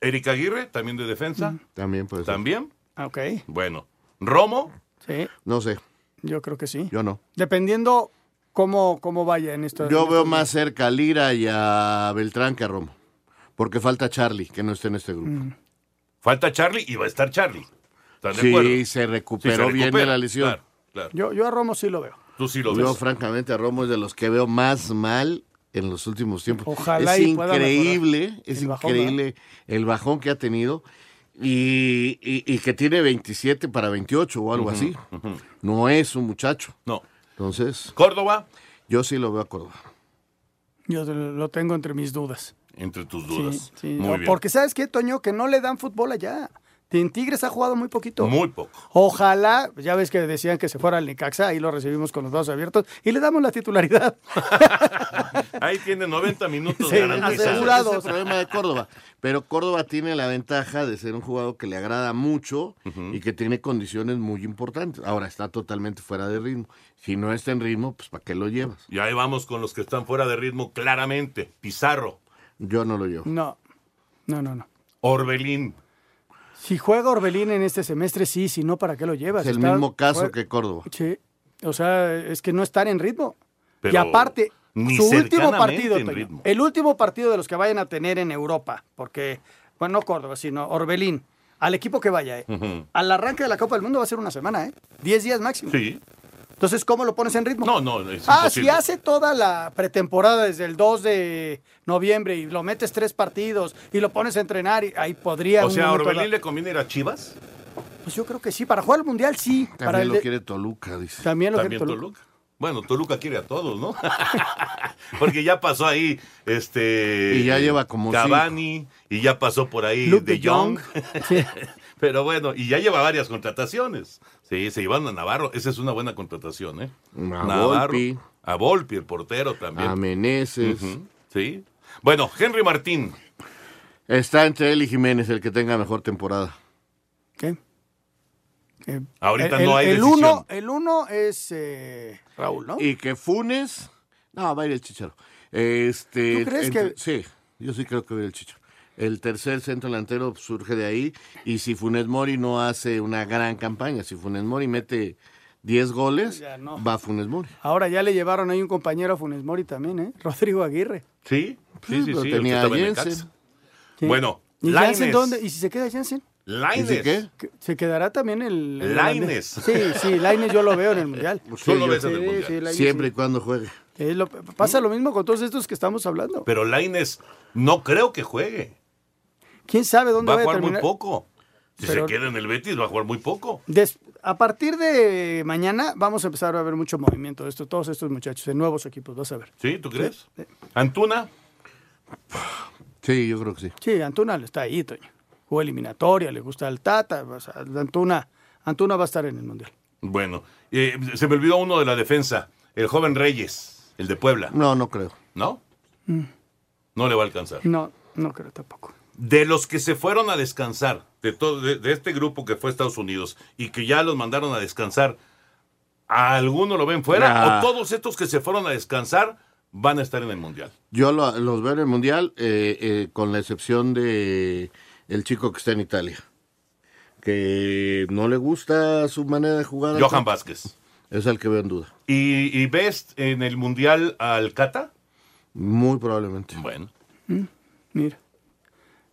Erika Aguirre, también de defensa. También puede ser. También. Ah, Ok, Bueno. Romo. sí, No sé. Yo creo que sí. Yo no. Dependiendo cómo, cómo vaya en esto. Yo en veo más cerca a Lira y a Beltrán que a Romo. Porque falta Charlie, que no esté en este grupo. Mm. Falta Charlie y va a estar Charlie. ¿Estás de Sí, acuerdo? se Sí, se recuperó bien de la lesión. Claro, claro. Yo, yo a Romo sí lo veo. Tú sí lo Yo, ves. francamente, a Romo es de los que veo más mal en los últimos tiempos. Ojalá es y increíble, es El bajón, increíble el bajón que ha tenido y, y- y que tiene 27 para 28 o algo así. No es un muchacho. No. Entonces, Córdoba, yo sí lo veo a Córdoba. Yo lo tengo entre mis dudas. entre tus Sí, dudas. sí. Muy No, bien. Porque ¿sabes qué, Toño? Que no le dan fútbol allá. En Tigres ha jugado muy poquito. Muy poco. Ojalá, ya ves que decían que se fuera al Necaxa, ahí lo recibimos con los brazos abiertos y le damos la titularidad. Ahí tiene 90 minutos Sí, garantizados. asegurado. Ese es el problema de Córdoba. Pero Córdoba tiene la ventaja de ser un jugador que le agrada mucho y que tiene condiciones muy importantes. Ahora está totalmente fuera de ritmo. Si no está en ritmo, pues ¿para qué lo llevas? Y ahí vamos con los que están fuera de ritmo claramente. Pizarro, Yo no lo llevo. No, no, no, no. Orbelín. Si juega Orbelín en este semestre, sí, si no, ¿para qué lo llevas? Es el Está mismo caso que Córdoba. Sí, o sea, es que no están en ritmo. Pero y aparte, ni su último partido, en Toño, ritmo. el último partido de los que vayan a tener en Europa, porque, bueno, no Córdoba, sino Orbelín, al equipo que vaya, ¿eh? Al arranque de la Copa del Mundo va a ser una semana, ¿eh? Diez días máximo. Sí. Entonces, ¿cómo lo pones en ritmo? No, no, es Ah, imposible. si hace toda la pretemporada desde el 2 de noviembre y lo metes tres partidos y lo pones a entrenar, y ahí podría. O un sea, ¿a Orbelín le conviene ir a Chivas? Pues yo creo que sí, para jugar al mundial sí. para También el lo de- quiere Toluca, dice. También lo También quiere Toluca. Bueno, Toluca quiere a todos, ¿no? Porque ya pasó ahí, este... Y ya lleva como Cavani, y ya pasó por ahí Luke De de Jong. Jong. Pero bueno, y ya lleva varias contrataciones. Sí, se llevaron a Navarro. Esa es una buena contratación, ¿eh? A Navarro. Volpi. A Volpi, el portero también. A Meneses. Sí. Bueno, Henry Martín. Está entre él y Jiménez el que tenga mejor temporada. ¿Qué? Eh, Ahorita el- no hay el decisión. uno, el uno es eh, Raúl, ¿no? Y que Funes. No, va a ir el Chicharo. Este, ¿Tú crees entre- que- Sí, yo sí creo que va a ir el Chicharo. El tercer centro delantero surge de ahí. Y si Funes Mori no hace una gran campaña, si Funes Mori mete 10 goles, no. va Funes Mori. Ahora ya le llevaron ahí un compañero a Funes Mori también, ¿eh? Rodrigo Aguirre. Sí, sí, sí, pero sí. el que tenía Jensen. Sí. Bueno, ¿Y si se queda Jansen? Lainez. ¿Y si qué? ¿Se quedará también el... holandés? Sí, sí, Lainez yo lo veo en el Mundial. Tú lo yo- ves en el Sí, Mundial. sí, Lainez, Siempre sí. y cuando juegue. Eh, lo- pasa lo mismo con todos estos que estamos hablando. Pero Laines no creo que juegue. ¿Quién sabe dónde Va a vaya a jugar muy poco. Si Pero- se queda en el Betis, va a jugar muy poco. Des- a partir de mañana vamos a empezar a ver mucho movimiento de esto, todos estos muchachos, en nuevos equipos, vas a ver. ¿Sí? ¿Tú crees? Antuna. Sí, yo creo que sí. Sí, Antuna está ahí, Toño. Jugó eliminatoria, le gusta el Tata, o sea, Antuna, Antuna va a estar en el Mundial. Bueno, eh, se me olvidó uno de la defensa. El joven Reyes, el de Puebla. No, no creo. ¿No? Mm. No le va a alcanzar. No, no creo tampoco. De los que se fueron a descansar, de, todo, de, de este grupo que fue a Estados Unidos y que ya los mandaron a descansar, ¿a alguno lo ven fuera? ¿O todos estos que se fueron a descansar van a estar en el Mundial? Yo lo- los veo en el Mundial, eh, eh, con la excepción de el chico que está en Italia. Que no le gusta su manera de jugar. Johan. Vázquez. Es el que veo en duda. ¿Y, y ves en el Mundial al Cata? Muy probablemente. Bueno. Mira.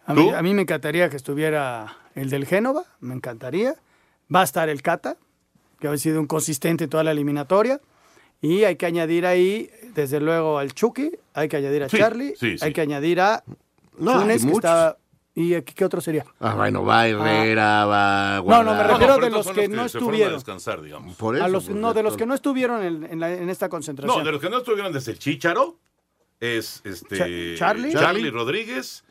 A mí, a mí me encantaría que estuviera el del Génova, me encantaría. Va a estar el Cata, que ha sido un consistente en toda la eliminatoria. Y hay que añadir ahí, desde luego, al Chucky, hay que añadir a Sí, Charlie, sí, sí. hay que añadir a No, Funes, que está... ¿Y aquí qué otro sería? Ah, bueno, va Herrera, va No, no, me Guardado. refiero de los que los no estuvieron. a descansar, digamos. Por eso, A los, no, de los que no estuvieron en, en la- en esta concentración. No, de los que no estuvieron desde el Chicharo es este Cha- Charlie. Charlie Rodríguez,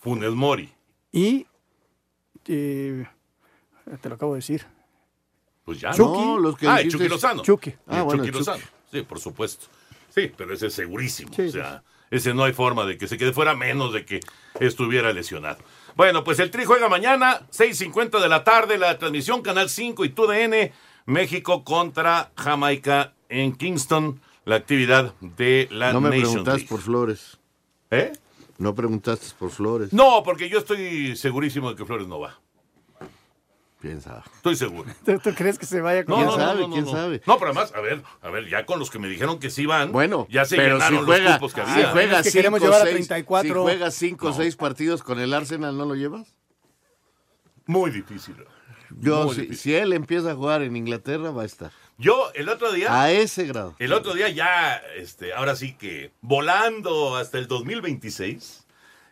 Funes Mori. Y... eh, te lo acabo de decir. Pues ya. Chucky. No, los que ah, Chucky Lozano. Chucky. Ah, bueno, Chucky Chucky. Lozano. Sí, por supuesto. Sí, pero ese es segurísimo. Sí, o sea, ese no hay forma de que se quede fuera menos de que estuviera lesionado. Bueno, pues el Tri juega mañana, 6.50 de la tarde, la transmisión Canal 5 y TUDN, México contra Jamaica en Kingston, la actividad de la No me Nations preguntaste League. por Flores. ¿Eh? No preguntaste por Flores. No, porque yo estoy segurísimo de que Flores no va. Piensa. Estoy seguro. ¿Tú, tú crees que se vaya con No, ¿Quién no, no, sabe? no, no, ¿Quién no. sabe? No, pero además, a ver, a ver, ya con los que me dijeron que sí van, Bueno, ya se pero si juega, los cupos que si había. juega Es que cinco, queremos llevar a seis, 34. Si juegas cinco o seis partidos con el Arsenal, ¿no lo llevas? Muy difícil. Yo, Muy si, difícil. si él empieza a jugar en Inglaterra, va a estar. Yo el otro día, A ese grado. el otro día ya, este, ahora sí que volando hasta el 2026,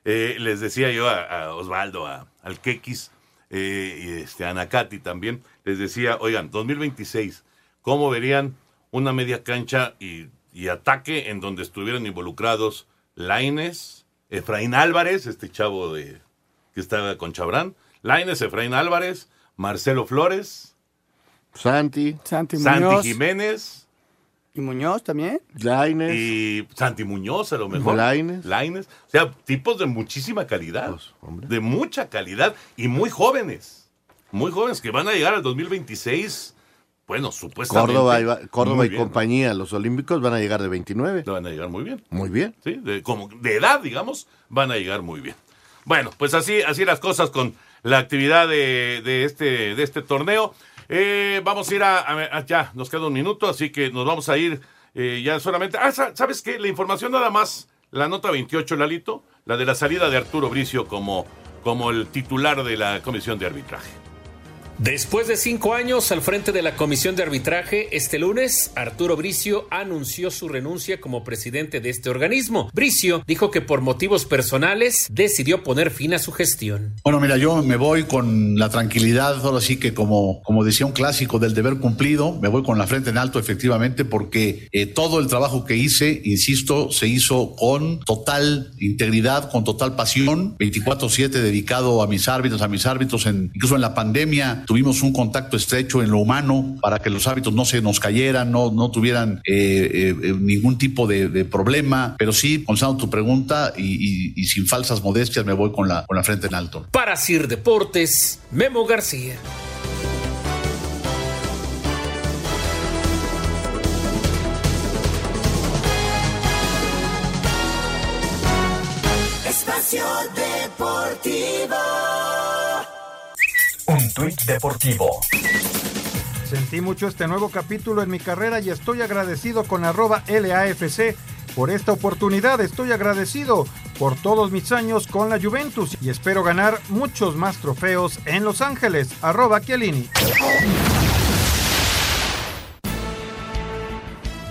eh, les decía yo a, a Osvaldo, a, al Kekis, eh, y este, a Nakati también, les decía, oigan, 2026, ¿cómo verían una media cancha y, y ataque en donde estuvieran involucrados Laines, Efraín Álvarez, este chavo de que estaba con Chabrán, Laines, Efraín Álvarez, Marcelo Flores, Santi, Santi Santi Muñoz. Jiménez ¿Y Muñoz también? Laines, y Santi Muñoz a lo mejor. Lainez. Lainez. O sea, tipos de muchísima calidad. Pues, hombre. de mucha calidad y muy jóvenes. Muy jóvenes que van a llegar al 2026. Bueno, supuestamente. Córdoba, y, Córdoba y bien. compañía, los olímpicos van a llegar de 29. Van a llegar muy bien. Muy bien. ¿sí? De, como de edad, digamos, van a llegar muy bien. Bueno, pues así, así las cosas con la actividad de, de este, de este torneo. Eh, vamos a ir a, Ya, nos queda un minuto, así que nos vamos a ir eh, ya solamente. Ah, sa- ¿sabes qué? La información nada más, la nota 28, Lalito, la de la salida de Arturo Bricio como, como el titular de la comisión de arbitraje. Después de cinco años al frente de la Comisión de Arbitraje, este lunes, Arturo Bricio anunció su renuncia como presidente de este organismo. Bricio dijo que por motivos personales decidió poner fin a su gestión. Bueno, mira, yo me voy con la tranquilidad, ahora sí que como, como decía un clásico del deber cumplido, me voy con la frente en alto efectivamente porque eh, todo el trabajo que hice, insisto, se hizo con total integridad, con total pasión, 24/7 dedicado a mis árbitros, a mis árbitros, en, incluso en la pandemia tuvimos un contacto estrecho en lo humano para que los árbitros no se nos cayeran, no, no tuvieran eh, eh, eh, ningún tipo de, problema, pero sí, contestando tu pregunta y, y- y sin falsas modestias, me voy con la, con la frente en alto. Para Sir Deportes, Memo García. Deportivo. Sentí mucho este nuevo capítulo en mi carrera y estoy agradecido con arroba LAFC por esta oportunidad. Estoy agradecido por todos mis años con la Juventus y espero ganar muchos más trofeos en Los Ángeles. Arroba Chiellini.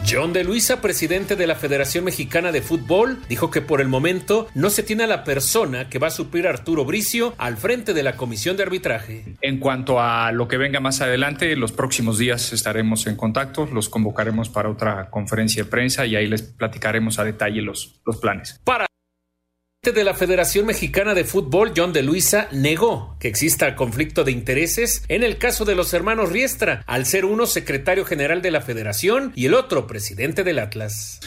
John de Luisa, presidente de la Federación Mexicana de Fútbol, dijo que por el momento no se tiene a la persona que va a suplir a Arturo Bricio al frente de la comisión de arbitraje. En cuanto a lo que venga más adelante, los próximos días estaremos en contacto, los convocaremos para otra conferencia de prensa y ahí les platicaremos a detalle los, los planes. Para de la Federación Mexicana de Fútbol, John de Luisa, negó que exista conflicto de intereses en el caso de los hermanos Riestra, al ser uno secretario general de la Federación y el otro presidente del Atlas.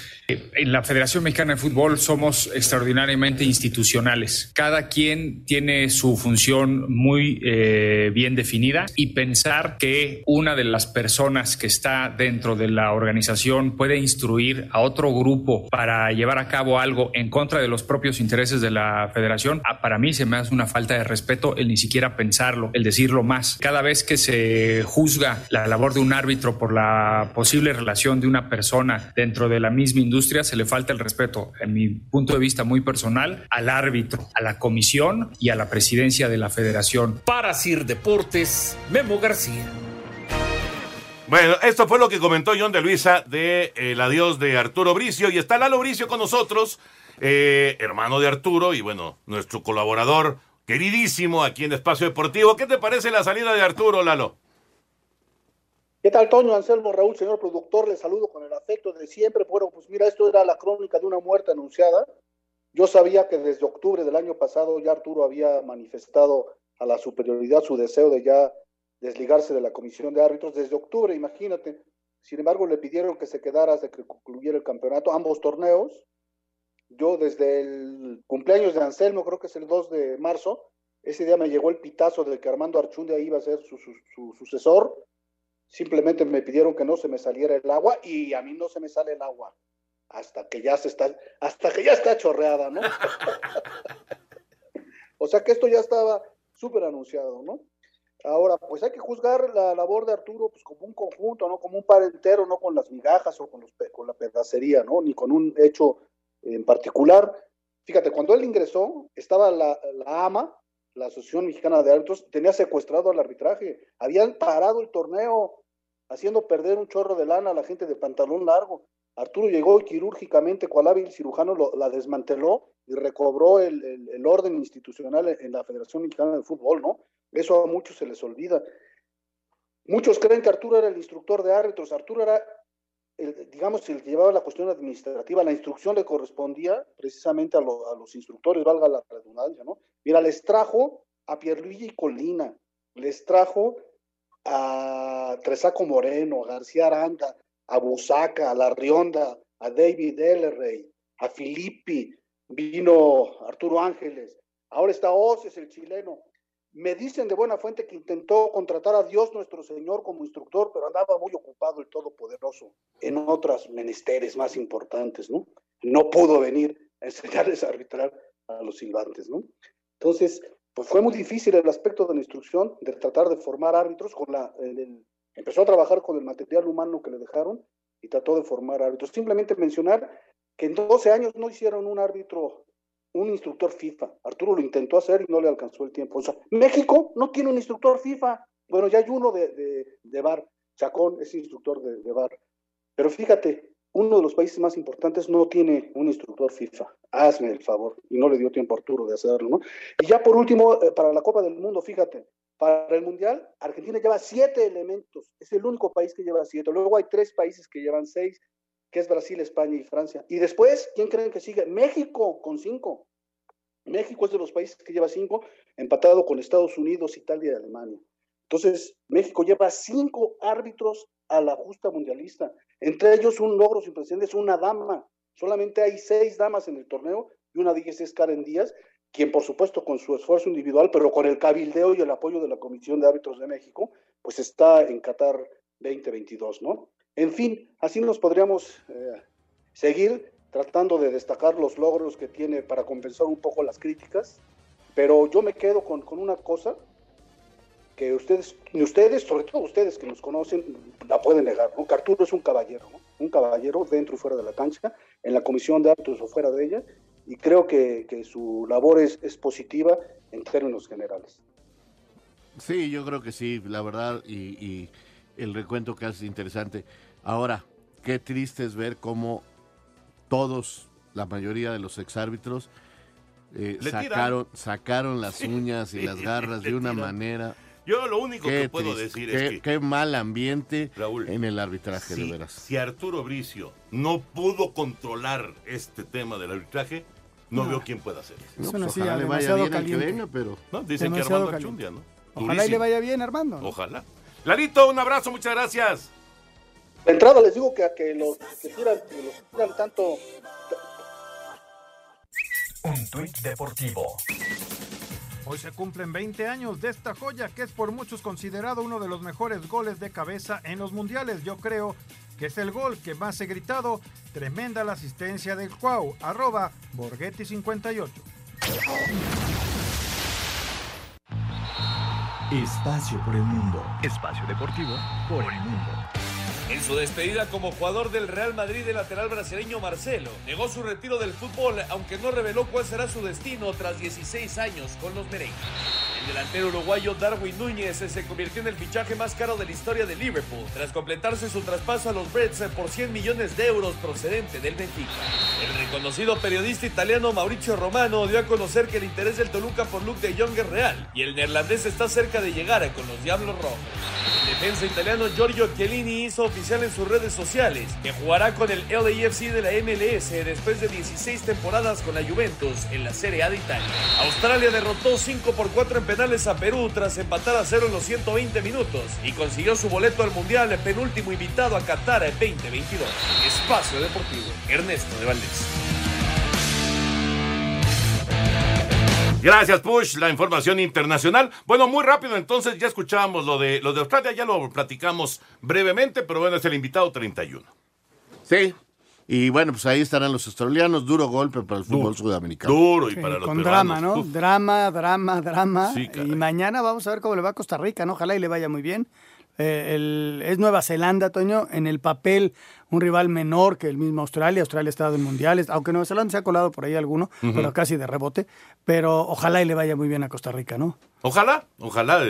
En la Federación Mexicana de Fútbol somos extraordinariamente institucionales. Cada quien tiene su función muy eh, bien definida y pensar que una de las personas que está dentro de la organización puede instruir a otro grupo para llevar a cabo algo en contra de los propios intereses de la federación, ah, para mí se me hace una falta de respeto el ni siquiera pensarlo, el decirlo más. Cada vez que se juzga la labor de un árbitro por la posible relación de una persona dentro de la misma industria, se le falta el respeto, en mi punto de vista muy personal, al árbitro, a la comisión y a la presidencia de la federación. Para Sir Deportes, Memo García. Bueno, esto fue lo que comentó John de Luisa de el adiós de Arturo Bricio. Y está Lalo Bricio con nosotros, eh, hermano de Arturo y bueno, nuestro colaborador queridísimo aquí en Espacio Deportivo. ¿Qué te parece la salida de Arturo, Lalo? ¿Qué tal, Toño, Anselmo, Raúl, señor productor? Les saludo con el afecto de siempre. Bueno, pues mira, esto era la crónica de una muerte anunciada. Yo sabía que desde octubre del año pasado ya Arturo había manifestado a la superioridad su deseo de ya desligarse de la comisión de árbitros desde octubre, imagínate. Sin embargo, le pidieron que se quedara hasta que concluyera el campeonato, ambos torneos. Yo desde el cumpleaños de Anselmo, creo que es el 2 de marzo, ese día me llegó el pitazo de que Armando Archundia iba a ser su, su, su sucesor. Simplemente me pidieron que no se me saliera el agua y a mí no se me sale el agua hasta que ya se está, hasta que ya está chorreada, ¿no? o sea que esto ya estaba súper anunciado, ¿no? Ahora, pues hay que juzgar la labor de Arturo pues, como un conjunto, ¿no? Como un par entero, no con las migajas o con, los, con la pedacería, ¿no? Ni con un hecho en particular. Fíjate, cuando él ingresó, estaba la, la AMA, la Asociación Mexicana de Árbitros, tenía secuestrado al arbitraje. Habían parado el torneo, haciendo perder un chorro de lana a la gente de pantalón largo. Arturo llegó quirúrgicamente, cual hábil cirujano, lo, la desmanteló y recobró el, el, el, orden institucional en la Federación Mexicana de Fútbol, ¿no? Eso a muchos se les olvida. Muchos creen que Arturo era el instructor de árbitros. Arturo era, el, digamos, el que llevaba la cuestión administrativa. La instrucción le correspondía precisamente a, lo, a los instructores, valga la redundancia, ¿no? Mira, les trajo a Pierluigi Colina, les trajo a Tresaco Moreno, a García Aranda, a Busaca, a La Rionda, a David Ellerrey, a Filippi, vino Arturo Ángeles, ahora está Oces, el chileno. Me dicen de buena fuente que intentó contratar a Dios nuestro Señor como instructor, pero andaba muy ocupado el Todopoderoso en otras menesteres más importantes, ¿no? No pudo venir a enseñarles a arbitrar a los silbantes, ¿no? Entonces, pues fue muy difícil el aspecto de la instrucción, de tratar de formar árbitros con la, empezó a trabajar con el material humano que le dejaron y trató de formar árbitros. Simplemente mencionar que en 12 años no hicieron un árbitro, un instructor FIFA. Arturo lo intentó hacer y no le alcanzó el tiempo. O sea, México no tiene un instructor FIFA. Bueno, ya hay uno de, de, bar. Chacón es instructor de, de bar. Pero fíjate, uno de los países más importantes no tiene un instructor FIFA. Hazme el favor. Y no le dio tiempo a Arturo de hacerlo, ¿no? Y ya por último, eh, para la Copa del Mundo, fíjate, para el Mundial, Argentina lleva siete elementos. Es el único país que lleva siete. Luego hay tres países que llevan seis, que es Brasil, España y Francia. Y después, ¿quién creen que sigue? México, con cinco. México es de los países que lleva cinco, empatado con Estados Unidos, Italia y Alemania. Entonces, México lleva cinco árbitros a la justa mundialista. Entre ellos, un logro sin precedentes, una dama. Solamente hay seis damas en el torneo y una de ellas es Karen Díaz, quien por supuesto con su esfuerzo individual, pero con el cabildeo y el apoyo de la Comisión de Árbitros de México, pues está en Qatar 2022, ¿no? En fin, así nos podríamos eh, seguir tratando de destacar los logros que tiene para compensar un poco las críticas, pero yo me quedo con, con una cosa que ustedes, ustedes, sobre todo ustedes que nos conocen, la pueden negar, ¿no? Que Arturo es un caballero. Un caballero dentro y fuera de la cancha, en la comisión de árbitros o fuera de ella, y creo que, que su labor es, es, positiva en términos generales. Sí, yo creo que sí, la verdad, y, y el recuento que hace interesante. Ahora, qué triste es ver cómo todos, la mayoría de los exárbitros, eh, sacaron, sacaron las uñas y las garras de una manera. Yo lo único qué que puedo triste, decir qué, es que qué mal ambiente Raúl, en el arbitraje, si, de veras. si Arturo Bricio no pudo controlar este tema del arbitraje, no, No. veo quién pueda hacer eso. Es una pues, silla ojalá le vaya bien al que venga, pero ¿no? Dicen que Armando ¿no? Ojalá y le vaya bien, Armando. Ojalá. Larito, un abrazo, muchas gracias. De entrada les digo que a que los que tiran, que los tiran tanto Un tuit deportivo. Hoy se cumplen 20 años de esta joya que es por muchos considerado uno de los mejores goles de cabeza en los mundiales. Yo creo que es el gol que más he gritado. Tremenda la asistencia del Cuau. Arroba Borghetti58. Espacio por el mundo. Espacio deportivo por el mundo. En su despedida como jugador del Real Madrid, el lateral brasileño Marcelo negó su retiro del fútbol, aunque no reveló cuál será su destino tras 16 años con los merengues. El delantero uruguayo Darwin Núñez se convirtió en el fichaje más caro de la historia de Liverpool, tras completarse su traspaso a los Reds por 100 millones de euros procedente del Benfica. El reconocido periodista italiano Mauricio Romano dio a conocer que el interés del Toluca por Luke de Jong es real y el neerlandés está cerca de llegar con los Diablos Rojos. El defensa italiano Giorgio Chiellini hizo oficial en sus redes sociales que jugará con el LAFC de la MLS después de 16 temporadas con la Juventus en la Serie A de Italia. Australia derrotó 5 por 4 en penales a Perú tras empatar a cero en los 120 minutos y consiguió su boleto al Mundial, el penúltimo invitado a Qatar 2022. Espacio Deportivo, Ernesto de Valdés. Gracias, Push, la información internacional. Bueno, muy rápido, entonces ya escuchábamos lo de, lo de Australia, ya lo platicamos brevemente, pero bueno, es el invitado 31. Sí. Y bueno, pues ahí estarán los australianos. Duro golpe para el fútbol sudamericano. Duro y Sí, para los con peruanos. drama, ¿no? Uf. Drama, drama, drama. Sí, y mañana vamos a ver cómo le va a Costa Rica, ¿no? Ojalá y le vaya muy bien. Eh, el- es Nueva Zelanda, Toño, en el papel un rival menor que el mismo Australia. Australia ha estado en mundiales, aunque Nueva Zelanda se ha colado por ahí alguno, pero casi de rebote. Pero ojalá y le vaya muy bien a Costa Rica, ¿no? Ojalá, ojalá.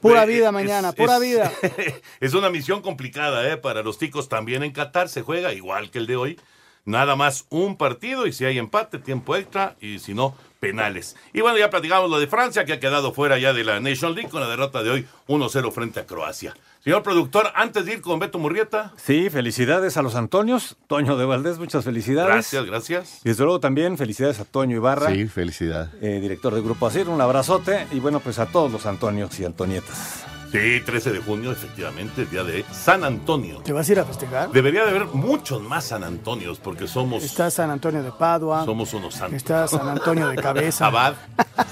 Pura vida es- mañana, pura es- vida. es una misión complicada, ¿eh? Para los ticos también en Qatar se juega igual que el de hoy. Nada más un partido y si hay empate, tiempo extra y si no, penales. Y bueno, ya platicamos lo de Francia, que ha quedado fuera ya de la Nation League con la derrota de hoy 1-0 frente a Croacia. Señor productor, antes de ir con Beto Murrieta. Sí, felicidades a los Antonios. Toño de Valdés, muchas felicidades. Gracias, gracias. Y desde luego también felicidades a Toño Ibarra. Sí, felicidad. eh, director del Grupo Asir, un abrazote. Y bueno, pues a todos los Antonios y Antonietas. Sí, 13 de junio, efectivamente, el día de San Antonio. ¿Te vas a ir a festejar? Debería de haber muchos más San Antonios porque somos, Está San Antonio de Padua. somos unos santos. Está San Antonio de Cabeza. Abad.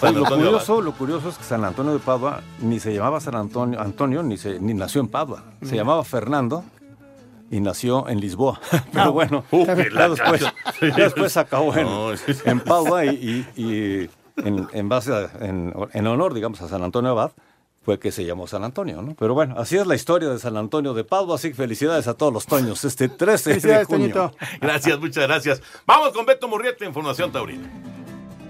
Lo Abad. curioso, lo curioso es que San Antonio de Padua ni se llamaba San Antonio, Antonio ni, se, ni nació en Padua. Se Mm. llamaba Fernando y nació en Lisboa. Pero bueno, Uh, ya después, ya después acabó en, No, sí. en Padua y, y- y en, en base a- en, en honor, digamos, a San Antonio Abad, fue que se llamó San Antonio, ¿no? Pero bueno, así es la historia de San Antonio de Padua, así que felicidades a todos los Toños, este 13 de junio. Toñito. Gracias, muchas gracias. Vamos con Beto Murrieta, Información Taurina.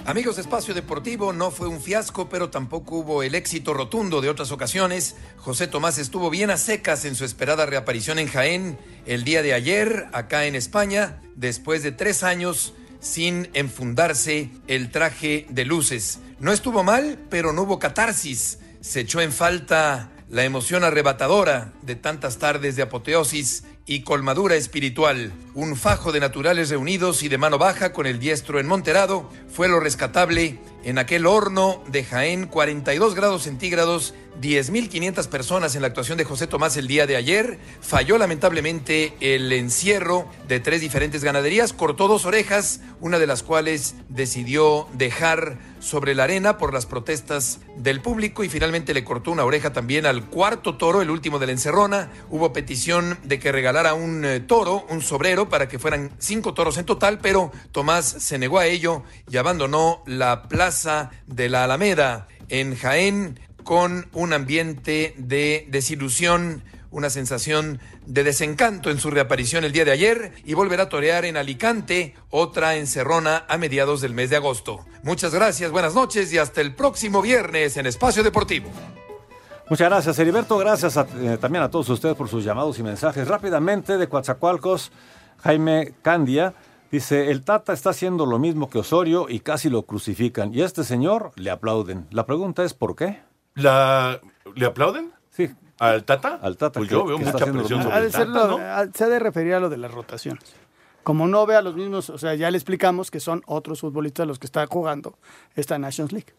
Amigos de Espacio Deportivo, no fue un fiasco, pero tampoco hubo el éxito rotundo de otras ocasiones. José Tomás estuvo bien a secas en su esperada reaparición en Jaén el día de ayer, acá en España, después de tres años sin enfundarse el traje de luces. No estuvo mal, pero no hubo catarsis. Se echó en falta la emoción arrebatadora de tantas tardes de apoteosis y colmadura espiritual. Un fajo de naturales reunidos y de mano baja con el diestro en Monterado fue lo rescatable en aquel horno de Jaén, 42 grados centígrados, 10.500 personas en la actuación de José Tomás el día de ayer. Falló lamentablemente el encierro de tres diferentes ganaderías, cortó dos orejas, una de las cuales decidió dejar sobre la arena por las protestas del público y finalmente le cortó una oreja también al cuarto toro, el último de la encerrona. Hubo petición de que regalara un eh, toro, un sobrero, para que fueran cinco toros en total, pero Tomás se negó a ello y abandonó la plaza de la Alameda en Jaén con un ambiente de desilusión, una sensación de desencanto en su reaparición el día de ayer y volverá a torear en Alicante, otra encerrona a mediados del mes de agosto. Muchas gracias, buenas noches y hasta el próximo viernes en Espacio Deportivo. Muchas gracias, Heriberto. Gracias a- eh, también a todos ustedes por sus llamados y mensajes. Rápidamente, de Coatzacoalcos, Jaime Candia dice: El Tata está haciendo lo mismo que Osorio y casi lo crucifican. Y a este señor le aplauden. La pregunta es: ¿por qué? La, ¿Le aplauden? Sí. ¿Al Tata? Al Tata. Pues que- yo veo mucha presión sobre el ser Tata, lo- ¿no? ha- se ha de referir a lo de las rotaciones. Como no ve a los mismos, o sea, ya le explicamos que son otros futbolistas los que están jugando esta Nations League.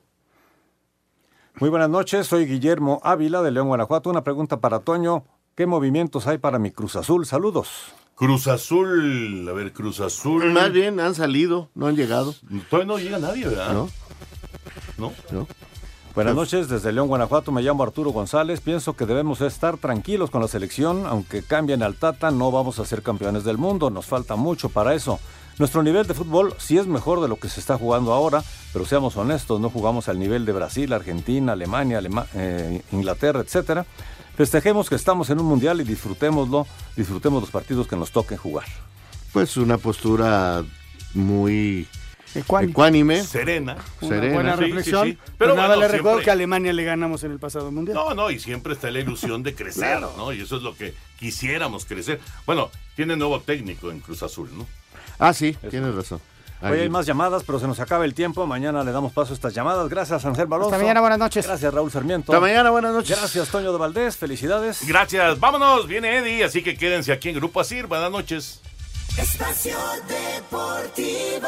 Muy buenas noches, soy Guillermo Ávila de León, Guanajuato. Una pregunta para Toño: ¿Qué movimientos hay para mi Cruz Azul? Saludos. Cruz Azul, a ver, Cruz Azul. Más bien han salido, no han llegado. Todavía no llega nadie, ¿verdad? No. ¿No? No. Buenas noches, desde León, Guanajuato. Me llamo Arturo González. Pienso que debemos estar tranquilos con la selección. Aunque cambien al Tata, no vamos a ser campeones del mundo. Nos falta mucho para eso. Nuestro nivel de fútbol sí es mejor de lo que se está jugando ahora, pero seamos honestos, no jugamos al nivel de Brasil, Argentina, Alemania, Alema- eh, Inglaterra, etcétera. Festejemos que estamos en un mundial y disfrutémoslo, disfrutemos los partidos que nos toquen jugar. Pues una postura muy Ecuánime. ecuánime. Serena. Una Serena. buena Sí, reflexión. sí, sí. Pero Pero nada, bueno, le recuerdo que a Alemania le ganamos en el pasado mundial. No, no, y siempre está la ilusión de crecer, Claro. ¿no? Y eso es lo que quisiéramos crecer. Bueno, tiene nuevo técnico en Cruz Azul, ¿no? Ah, sí, tienes razón. Hoy hay más llamadas, pero se nos acaba el tiempo. Mañana le damos paso a estas llamadas. Gracias, Ángel Alonso. Hasta mañana, buenas noches. Gracias, Raúl Sarmiento. Hasta mañana, buenas noches. Gracias, Toño de Valdés. Felicidades. Gracias, vámonos, viene Eddie, así que quédense aquí en Grupo Asir. Buenas noches. Espacio Deportivo.